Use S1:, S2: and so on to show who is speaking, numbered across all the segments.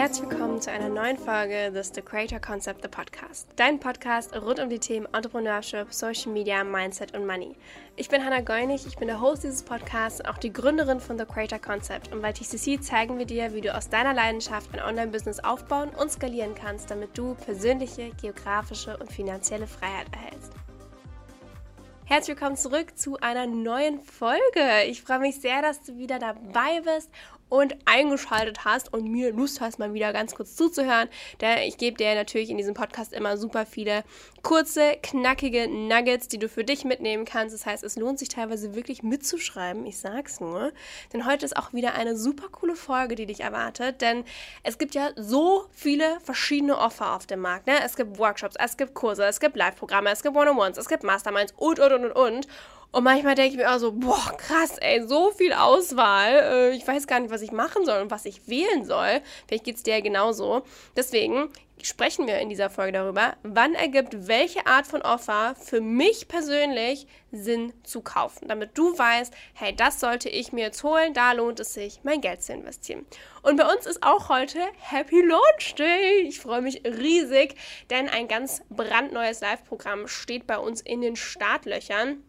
S1: Herzlich willkommen zu einer neuen Folge des The Creator Concept, the Podcast. Dein Podcast rund um die Themen Entrepreneurship, Social Media, Mindset und Money. Ich bin Hannah Geunig, ich bin der Host dieses Podcasts und auch die Gründerin von The Creator Concept. Und bei TCC zeigen wir dir, wie du aus deiner Leidenschaft ein Online-Business aufbauen und skalieren kannst, damit du persönliche, geografische und finanzielle Freiheit erhältst. Herzlich willkommen zurück zu einer neuen Folge. Ich freue mich sehr, dass du wieder dabei bist und eingeschaltet hast und mir Lust hast, mal wieder ganz kurz zuzuhören. Denn ich gebe dir natürlich in diesem Podcast immer super viele kurze, knackige Nuggets, die du für dich mitnehmen kannst. Das heißt, es lohnt sich teilweise wirklich mitzuschreiben. Ich sag's nur. Denn heute ist auch wieder eine super coole Folge, die dich erwartet. Denn es gibt ja so viele verschiedene Offer auf dem Markt. Ne? Es gibt Workshops, es gibt Kurse, es gibt Live-Programme, es gibt One-on-Ones, es gibt Masterminds und, und, und, und, und. Und manchmal denke ich mir auch so, boah, krass, ey, so viel Auswahl. Äh, ich weiß gar nicht, was ich machen soll und was ich wählen soll. Vielleicht geht es dir ja genauso. Deswegen sprechen wir in dieser Folge darüber, wann ergibt welche Art von Offer für mich persönlich Sinn zu kaufen, damit du weißt, hey, das sollte ich mir jetzt holen, da lohnt es sich, mein Geld zu investieren. Und bei uns ist auch heute Happy Launch Day. Ich freue mich riesig, denn ein ganz brandneues Live-Programm steht bei uns in den Startlöchern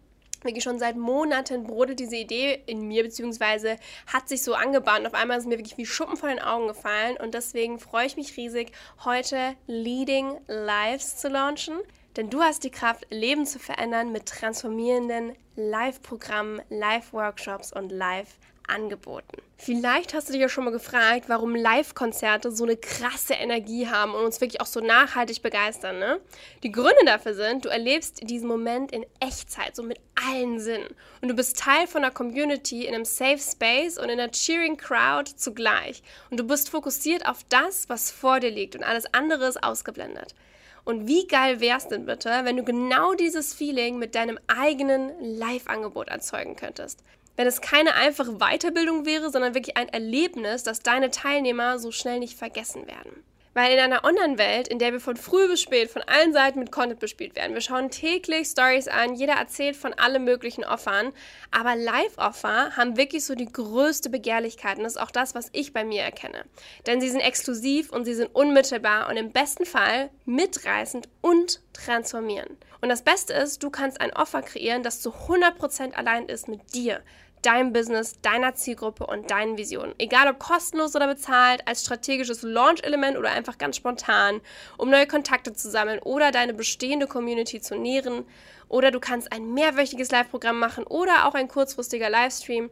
S1: wirklich schon seit Monaten brodelt diese Idee in mir, beziehungsweise hat sich so angebahnt. Auf einmal ist mir wirklich wie Schuppen von den Augen gefallen und deswegen freue ich mich riesig, heute Leading Lives zu launchen. Denn du hast die Kraft, Leben zu verändern mit transformierenden Live-Programmen, Live-Workshops und Live- angeboten. Vielleicht hast du dich ja schon mal gefragt, warum Live-Konzerte so eine krasse Energie haben und uns wirklich auch so nachhaltig begeistern. Ne? Die Gründe dafür sind, du erlebst diesen Moment in Echtzeit, so mit allen Sinnen. Und du bist Teil von einer Community in einem Safe Space und in einer cheering Crowd zugleich. Und du bist fokussiert auf das, was vor dir liegt und alles andere ist ausgeblendet. Und wie geil wär's denn bitte, wenn du genau dieses Feeling mit deinem eigenen Live-Angebot erzeugen könntest? wenn es keine einfache Weiterbildung wäre, sondern wirklich ein Erlebnis, das deine Teilnehmer so schnell nicht vergessen werden. Weil in einer Online-Welt, in der wir von früh bis spät von allen Seiten mit Content bespielt werden, wir schauen täglich Stories an, jeder erzählt von allen möglichen Offern, aber Live-Offer haben wirklich so die größte Begehrlichkeit und das ist auch das, was ich bei mir erkenne. Denn sie sind exklusiv und sie sind unmittelbar und im besten Fall mitreißend und transformieren. Und das Beste ist, du kannst ein Offer kreieren, das zu 100% allein ist mit dir, deinem Business, deiner Zielgruppe und deinen Visionen. Egal ob kostenlos oder bezahlt, als strategisches Launch-Element oder einfach ganz spontan, um neue Kontakte zu sammeln oder deine bestehende Community zu nähren. Oder du kannst ein mehrwöchiges Live-Programm machen oder auch ein kurzfristiger Livestream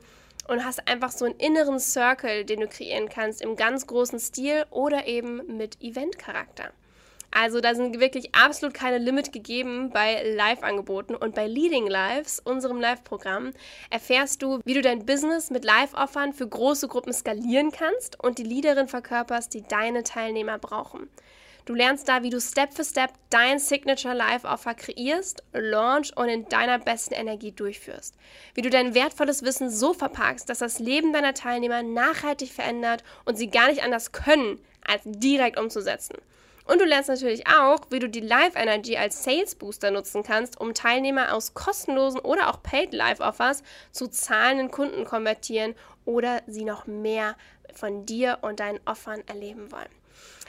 S1: und hast einfach so einen inneren Circle, den du kreieren kannst im ganz großen Stil oder eben mit Event-Charakter. Also da sind wirklich absolut keine Limit gegeben bei Live-Angeboten und bei Leading Lives, unserem Live-Programm, erfährst du, wie du dein Business mit Live-Offern für große Gruppen skalieren kannst und die Leaderin verkörperst, die deine Teilnehmer brauchen. Du lernst da, wie du Step für Step dein Signature Live Offer kreierst, launch und in deiner besten Energie durchführst. Wie du dein wertvolles Wissen so verpackst, dass das Leben deiner Teilnehmer nachhaltig verändert und sie gar nicht anders können, als direkt umzusetzen. Und du lernst natürlich auch, wie du die Live Energy als Sales Booster nutzen kannst, um Teilnehmer aus kostenlosen oder auch Paid Live Offers zu zahlenden Kunden konvertieren oder sie noch mehr von dir und deinen Offern erleben wollen.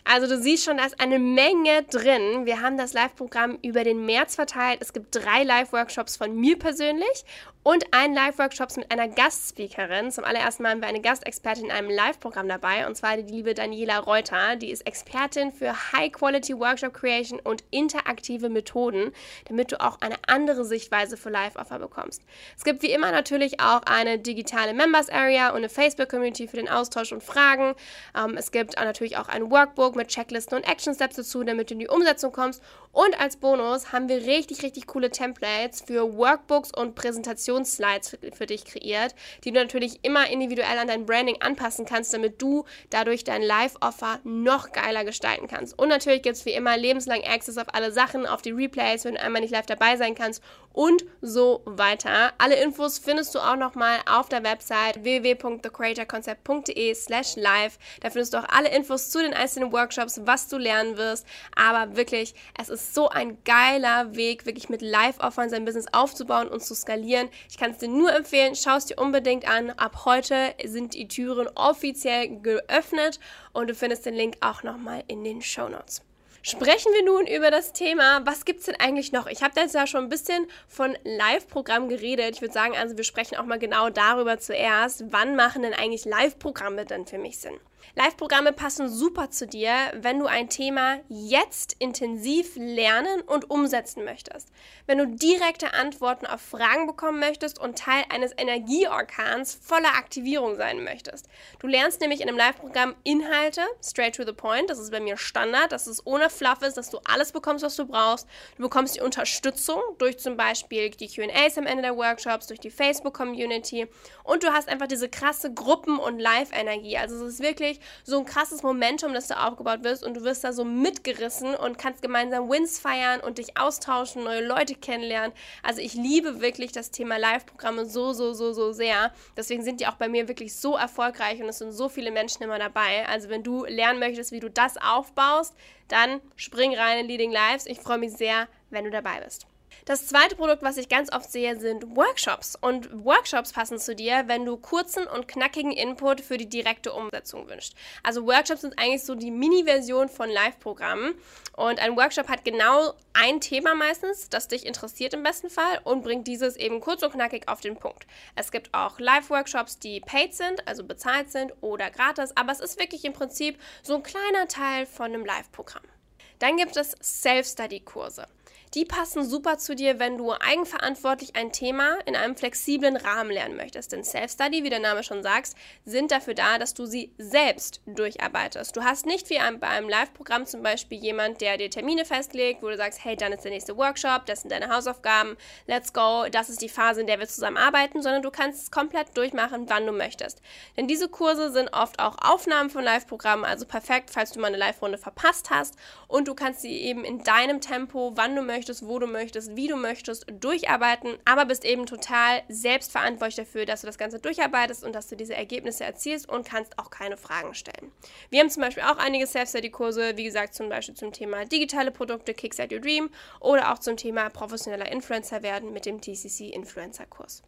S1: Also du siehst schon, da ist eine Menge drin. Wir haben das Live-Programm über den März verteilt. Es gibt drei Live-Workshops von mir persönlich und einen Live-Workshop mit einer Gastspeakerin. Zum allerersten Mal haben wir eine Gastexpertin in einem Live-Programm dabei und zwar die liebe Daniela Reuter. Die ist Expertin für High-Quality Workshop Creation und interaktive Methoden, damit du auch eine andere Sichtweise für Live-Offer bekommst. Es gibt wie immer natürlich auch eine digitale Members Area und eine Facebook-Community für den Austausch und Fragen. Ähm, es gibt natürlich auch ein Workbook mit Checklisten und Action Steps dazu, damit du in die Umsetzung kommst. Und als Bonus haben wir richtig, richtig coole Templates für Workbooks und Präsentationen Präsentationsslides für, dich kreiert, die du natürlich immer individuell an dein Branding anpassen kannst, damit du dadurch dein Live-Offer noch geiler gestalten kannst. Und natürlich gibt es wie immer lebenslang Access auf alle Sachen, auf die Replays, wenn du einmal nicht live dabei sein kannst und so weiter. Alle Infos findest du auch nochmal auf der Website www.thecreatorconcept.de slash live. Da findest du auch alle Infos zu den einzelnen Workshops, was du lernen wirst. Aber wirklich, es ist so ein geiler Weg, wirklich mit Live-Offern sein Business aufzubauen und zu skalieren. Ich kann es dir nur empfehlen, schau es dir unbedingt an. Ab heute sind die Türen offiziell geöffnet und du findest den Link auch nochmal in den Show Notes. Sprechen wir nun über das Thema, was gibt es denn eigentlich noch? Ich habe jetzt ja schon ein bisschen von Live-Programm geredet. Ich würde sagen, also wir sprechen auch mal genau darüber zuerst. Wann machen denn eigentlich Live-Programme denn für mich Sinn? Live-Programme passen super zu dir, wenn du ein Thema jetzt intensiv lernen und umsetzen möchtest. Wenn du direkte Antworten auf Fragen bekommen möchtest und Teil eines Energieorkans voller Aktivierung sein möchtest. Du lernst nämlich in einem Live-Programm Inhalte, straight to the point. Das ist bei mir Standard, dass es ohne Fluff ist, dass du alles bekommst, was du brauchst. Du bekommst die Unterstützung durch zum Beispiel die QAs am Ende der Workshops, durch die Facebook-Community und du hast einfach diese krasse Gruppen- und Live-Energie. Also es ist wirklich so ein krasses Momentum, das da aufgebaut wird und du wirst da so mitgerissen und kannst gemeinsam Wins feiern und dich austauschen, neue Leute kennenlernen. Also ich liebe wirklich das Thema Live-Programme so, so, so, so sehr. Deswegen sind die auch bei mir wirklich so erfolgreich und es sind so viele Menschen immer dabei. Also wenn du lernen möchtest, wie du das aufbaust, dann spring rein in Leading Lives. Ich freue mich sehr, wenn du dabei bist. Das zweite Produkt, was ich ganz oft sehe, sind Workshops. Und Workshops passen zu dir, wenn du kurzen und knackigen Input für die direkte Umsetzung wünschst. Also Workshops sind eigentlich so die Mini-Version von Live-Programmen. Und ein Workshop hat genau ein Thema meistens, das dich interessiert im besten Fall und bringt dieses eben kurz und knackig auf den Punkt. Es gibt auch Live-Workshops, die paid sind, also bezahlt sind oder gratis, aber es ist wirklich im Prinzip so ein kleiner Teil von einem Live-Programm. Dann gibt es Self-Study-Kurse. Die passen super zu dir, wenn du eigenverantwortlich ein Thema in einem flexiblen Rahmen lernen möchtest. Denn Self-Study, wie der Name schon sagt, sind dafür da, dass du sie selbst durcharbeitest. Du hast nicht wie bei einem Live-Programm zum Beispiel jemand, der dir Termine festlegt, wo du sagst, hey, dann ist der nächste Workshop, das sind deine Hausaufgaben, let's go, das ist die Phase, in der wir zusammen arbeiten, sondern du kannst es komplett durchmachen, wann du möchtest. Denn diese Kurse sind oft auch Aufnahmen von Live-Programmen, also perfekt, falls du mal eine Live-Runde verpasst hast und du kannst sie eben in deinem Tempo, wann du möchtest, möchtest, wo du möchtest, wie du möchtest, durcharbeiten, aber bist eben total selbstverantwortlich dafür, dass du das Ganze durcharbeitest und dass du diese Ergebnisse erzielst und kannst auch keine Fragen stellen. Wir haben zum Beispiel auch einige Self-Study-Kurse, wie gesagt, zum Beispiel zum Thema digitale Produkte, Kickstart Your Dream oder auch zum Thema professioneller Influencer werden mit dem TCC Influencer-Kurs.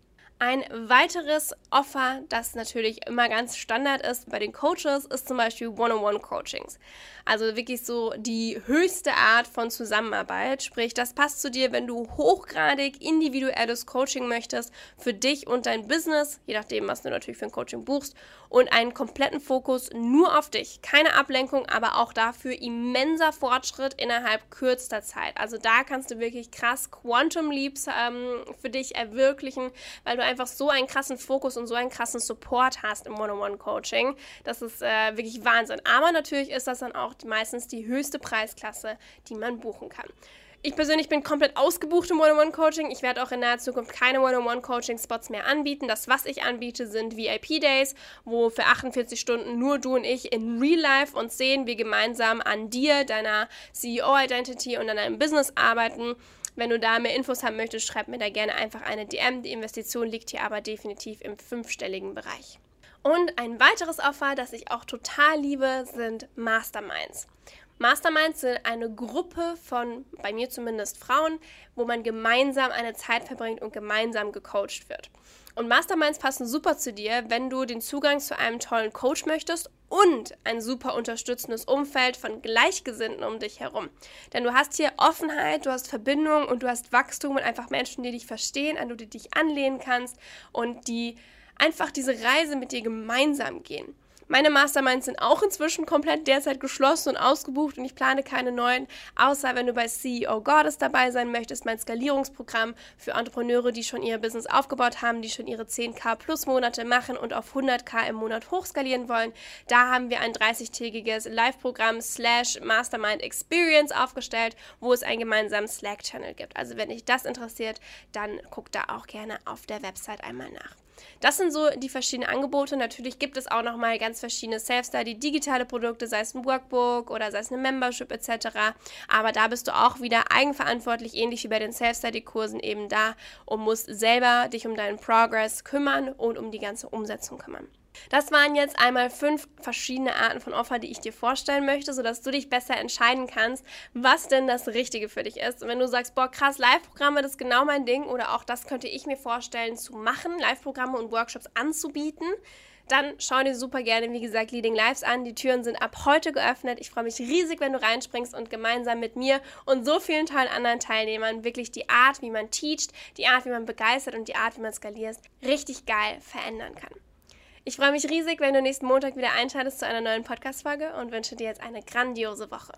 S1: Ein weiteres Offer, das natürlich immer ganz Standard ist bei den Coaches, ist zum Beispiel One-on-One-Coachings. Also wirklich so die höchste Art von Zusammenarbeit. Sprich, das passt zu dir, wenn du hochgradig individuelles Coaching möchtest für dich und dein Business, je nachdem, was du natürlich für ein Coaching buchst, und einen kompletten Fokus nur auf dich. Keine Ablenkung, aber auch dafür immenser Fortschritt innerhalb kürzester Zeit. Also da kannst du wirklich krass Quantum Leaps ähm, für dich erwirklichen, weil du einfach so einen krassen Fokus und so einen krassen Support hast im One-on-One-Coaching. Das ist äh, wirklich Wahnsinn. Aber natürlich ist das dann auch meistens die höchste Preisklasse, die man buchen kann. Ich persönlich bin komplett ausgebucht im One-on-One-Coaching. Ich werde auch in naher Zukunft keine One-on-One-Coaching-Spots mehr anbieten. Das, was ich anbiete, sind VIP-Days, wo für 48 Stunden nur du und ich in Real Life uns sehen, wir gemeinsam an dir, deiner CEO-Identity und an deinem Business arbeiten. Wenn du da mehr Infos haben möchtest, schreib mir da gerne einfach eine DM. Die Investition liegt hier aber definitiv im fünfstelligen Bereich. Und ein weiteres Offer, das ich auch total liebe, sind Masterminds. Masterminds sind eine Gruppe von, bei mir zumindest Frauen, wo man gemeinsam eine Zeit verbringt und gemeinsam gecoacht wird. Und Masterminds passen super zu dir, wenn du den Zugang zu einem tollen Coach möchtest und ein super unterstützendes Umfeld von Gleichgesinnten um dich herum. Denn du hast hier Offenheit, du hast Verbindung und du hast Wachstum und einfach Menschen, die dich verstehen, an die du dich anlehnen kannst und die einfach diese Reise mit dir gemeinsam gehen. Meine Masterminds sind auch inzwischen komplett derzeit geschlossen und ausgebucht und ich plane keine neuen, außer wenn du bei CEO Goddess dabei sein möchtest, mein Skalierungsprogramm für Entrepreneure, die schon ihr Business aufgebaut haben, die schon ihre 10k plus Monate machen und auf 100k im Monat hochskalieren wollen. Da haben wir ein 30-tägiges Live-Programm slash Mastermind Experience aufgestellt, wo es einen gemeinsamen Slack-Channel gibt. Also wenn dich das interessiert, dann guck da auch gerne auf der Website einmal nach. Das sind so die verschiedenen Angebote. Natürlich gibt es auch nochmal ganz verschiedene Self-Study, digitale Produkte, sei es ein Workbook oder sei es eine Membership etc. Aber da bist du auch wieder eigenverantwortlich, ähnlich wie bei den Self-Study-Kursen eben da und musst selber dich um deinen Progress kümmern und um die ganze Umsetzung kümmern. Das waren jetzt einmal fünf verschiedene Arten von Offer, die ich dir vorstellen möchte, sodass du dich besser entscheiden kannst, was denn das Richtige für dich ist. Und wenn du sagst, boah, krass, Live-Programme, das ist genau mein Ding oder auch das könnte ich mir vorstellen zu machen, Live-Programme und Workshops anzubieten, dann schau dir super gerne, wie gesagt, Leading Lives an. Die Türen sind ab heute geöffnet. Ich freue mich riesig, wenn du reinspringst und gemeinsam mit mir und so vielen tollen anderen Teilnehmern wirklich die Art, wie man teacht, die Art, wie man begeistert und die Art, wie man skaliert, richtig geil verändern kann. Ich freue mich riesig, wenn du nächsten Montag wieder einschaltest zu einer neuen Podcast-Folge und wünsche dir jetzt eine grandiose Woche.